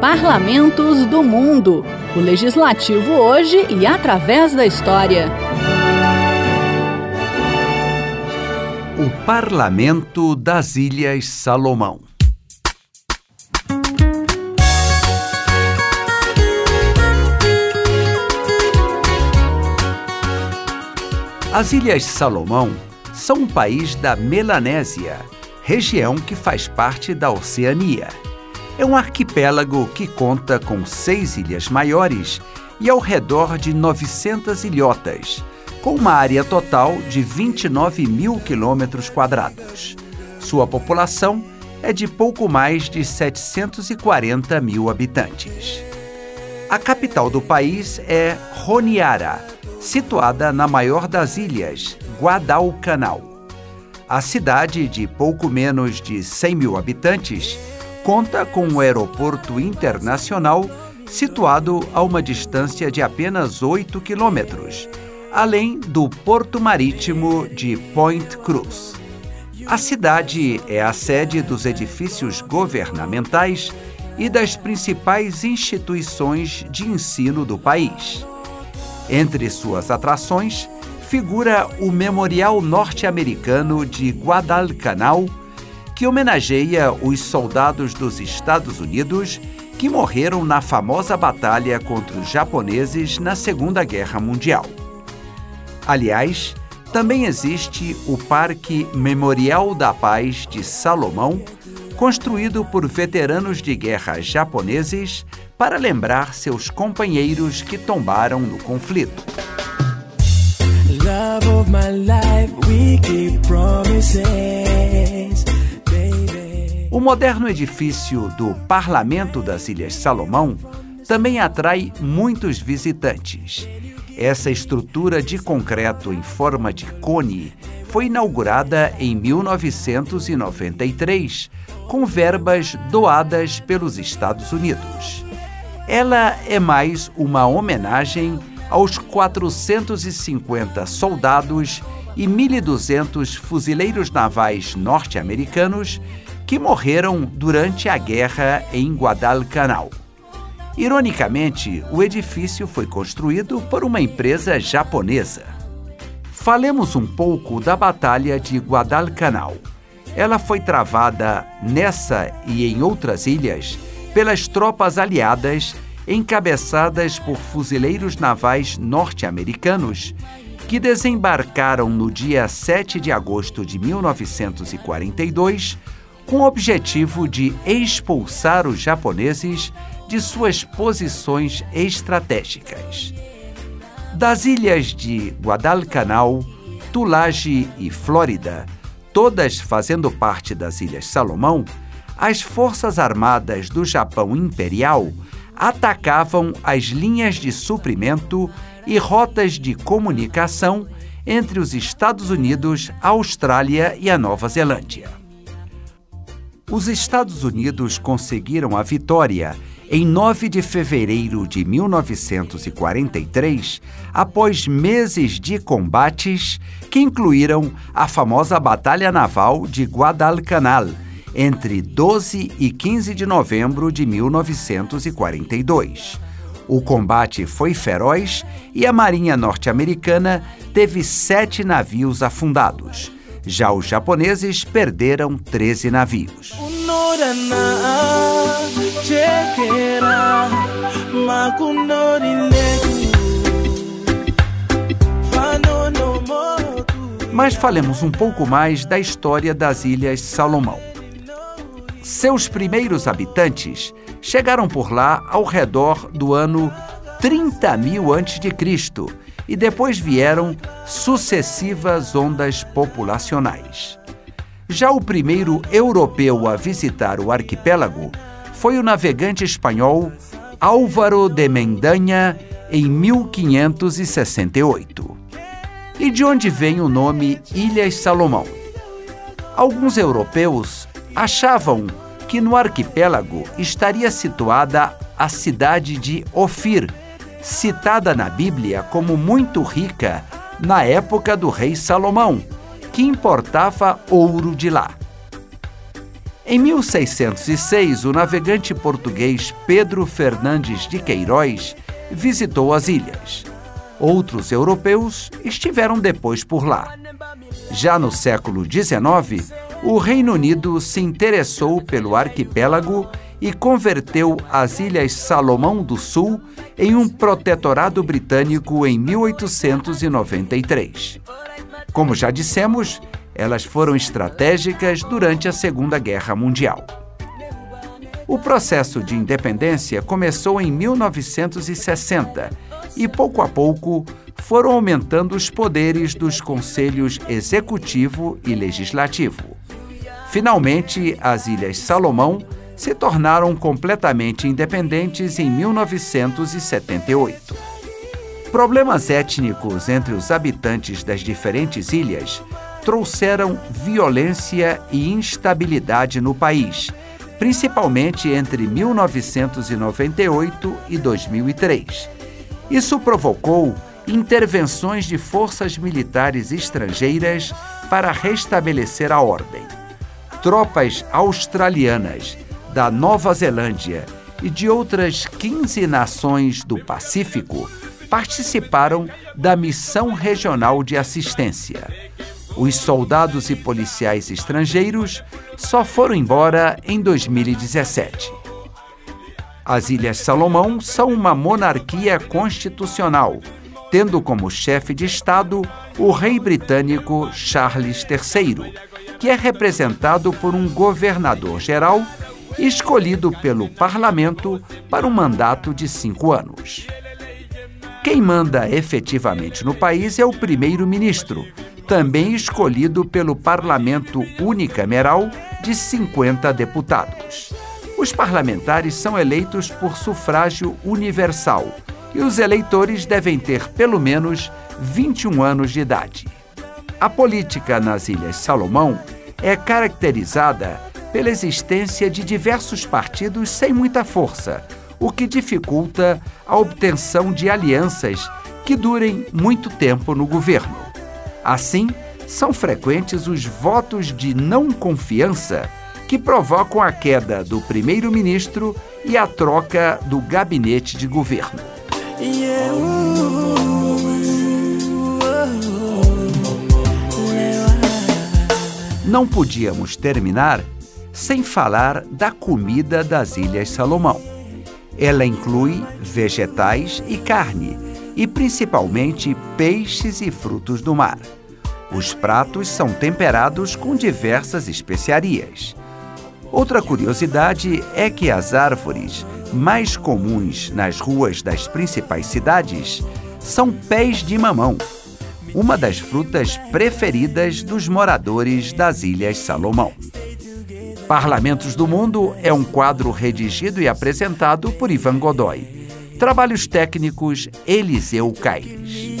Parlamentos do Mundo. O legislativo hoje e através da história. O Parlamento das Ilhas Salomão. As Ilhas Salomão são um país da Melanésia, região que faz parte da Oceania. É um arquipélago que conta com seis ilhas maiores e ao redor de 900 ilhotas, com uma área total de 29 mil quilômetros quadrados. Sua população é de pouco mais de 740 mil habitantes. A capital do país é Honiara, situada na maior das ilhas, Guadalcanal. A cidade, de pouco menos de 100 mil habitantes, conta com um aeroporto internacional situado a uma distância de apenas 8 quilômetros, além do porto marítimo de Point Cruz. A cidade é a sede dos edifícios governamentais e das principais instituições de ensino do país. Entre suas atrações figura o Memorial Norte-Americano de Guadalcanal, que homenageia os soldados dos Estados Unidos que morreram na famosa batalha contra os japoneses na Segunda Guerra Mundial. Aliás, também existe o Parque Memorial da Paz de Salomão, construído por veteranos de guerra japoneses para lembrar seus companheiros que tombaram no conflito. Love of my life, we keep promises. O moderno edifício do Parlamento das Ilhas Salomão também atrai muitos visitantes. Essa estrutura de concreto em forma de cone foi inaugurada em 1993 com verbas doadas pelos Estados Unidos. Ela é mais uma homenagem aos 450 soldados e 1.200 fuzileiros navais norte-americanos que morreram durante a guerra em Guadalcanal. Ironicamente, o edifício foi construído por uma empresa japonesa. Falemos um pouco da Batalha de Guadalcanal. Ela foi travada nessa e em outras ilhas pelas tropas aliadas encabeçadas por fuzileiros navais norte-americanos que desembarcaram no dia 7 de agosto de 1942 com o objetivo de expulsar os japoneses de suas posições estratégicas. Das ilhas de Guadalcanal, Tulagi e Flórida, todas fazendo parte das Ilhas Salomão, as forças armadas do Japão Imperial atacavam as linhas de suprimento e rotas de comunicação entre os Estados Unidos, a Austrália e a Nova Zelândia os Estados Unidos conseguiram a vitória em 9 de fevereiro de 1943, após meses de combates que incluíram a famosa Batalha Naval de Guadalcanal, entre 12 e 15 de novembro de 1942. O combate foi feroz e a Marinha norte-americana teve sete navios afundados já os japoneses perderam 13 navios. Mas falemos um pouco mais da história das Ilhas Salomão. Seus primeiros habitantes chegaram por lá ao redor do ano 30 mil antes de Cristo e depois vieram sucessivas ondas populacionais. Já o primeiro europeu a visitar o arquipélago foi o navegante espanhol Álvaro de Mendanha em 1568. E de onde vem o nome Ilhas Salomão? Alguns europeus achavam que no arquipélago estaria situada a cidade de Ofir, citada na Bíblia como muito rica na época do rei Salomão, que importava ouro de lá. Em 1606, o navegante português Pedro Fernandes de Queiroz visitou as ilhas. Outros europeus estiveram depois por lá. Já no século XIX, o Reino Unido se interessou pelo arquipélago e converteu as Ilhas Salomão do Sul em um protetorado britânico em 1893. Como já dissemos, elas foram estratégicas durante a Segunda Guerra Mundial. O processo de independência começou em 1960 e, pouco a pouco, foram aumentando os poderes dos conselhos executivo e legislativo. Finalmente, as Ilhas Salomão se tornaram completamente independentes em 1978. Problemas étnicos entre os habitantes das diferentes ilhas trouxeram violência e instabilidade no país, principalmente entre 1998 e 2003. Isso provocou intervenções de forças militares estrangeiras para restabelecer a ordem. Tropas australianas, da Nova Zelândia e de outras 15 nações do Pacífico participaram da Missão Regional de Assistência. Os soldados e policiais estrangeiros só foram embora em 2017. As Ilhas Salomão são uma monarquia constitucional, tendo como chefe de Estado o rei britânico Charles III, que é representado por um governador-geral escolhido pelo parlamento para um mandato de cinco anos. Quem manda efetivamente no país é o primeiro-ministro, também escolhido pelo parlamento unicameral de 50 deputados. Os parlamentares são eleitos por sufrágio universal e os eleitores devem ter pelo menos 21 anos de idade. A política nas Ilhas Salomão é caracterizada pela existência de diversos partidos sem muita força, o que dificulta a obtenção de alianças que durem muito tempo no governo. Assim, são frequentes os votos de não confiança que provocam a queda do primeiro-ministro e a troca do gabinete de governo. Não podíamos terminar sem falar da comida das Ilhas Salomão. Ela inclui vegetais e carne, e principalmente peixes e frutos do mar. Os pratos são temperados com diversas especiarias. Outra curiosidade é que as árvores mais comuns nas ruas das principais cidades são pés de mamão, uma das frutas preferidas dos moradores das Ilhas Salomão. Parlamentos do Mundo é um quadro redigido e apresentado por Ivan Godoy. Trabalhos técnicos Eliseu Caires.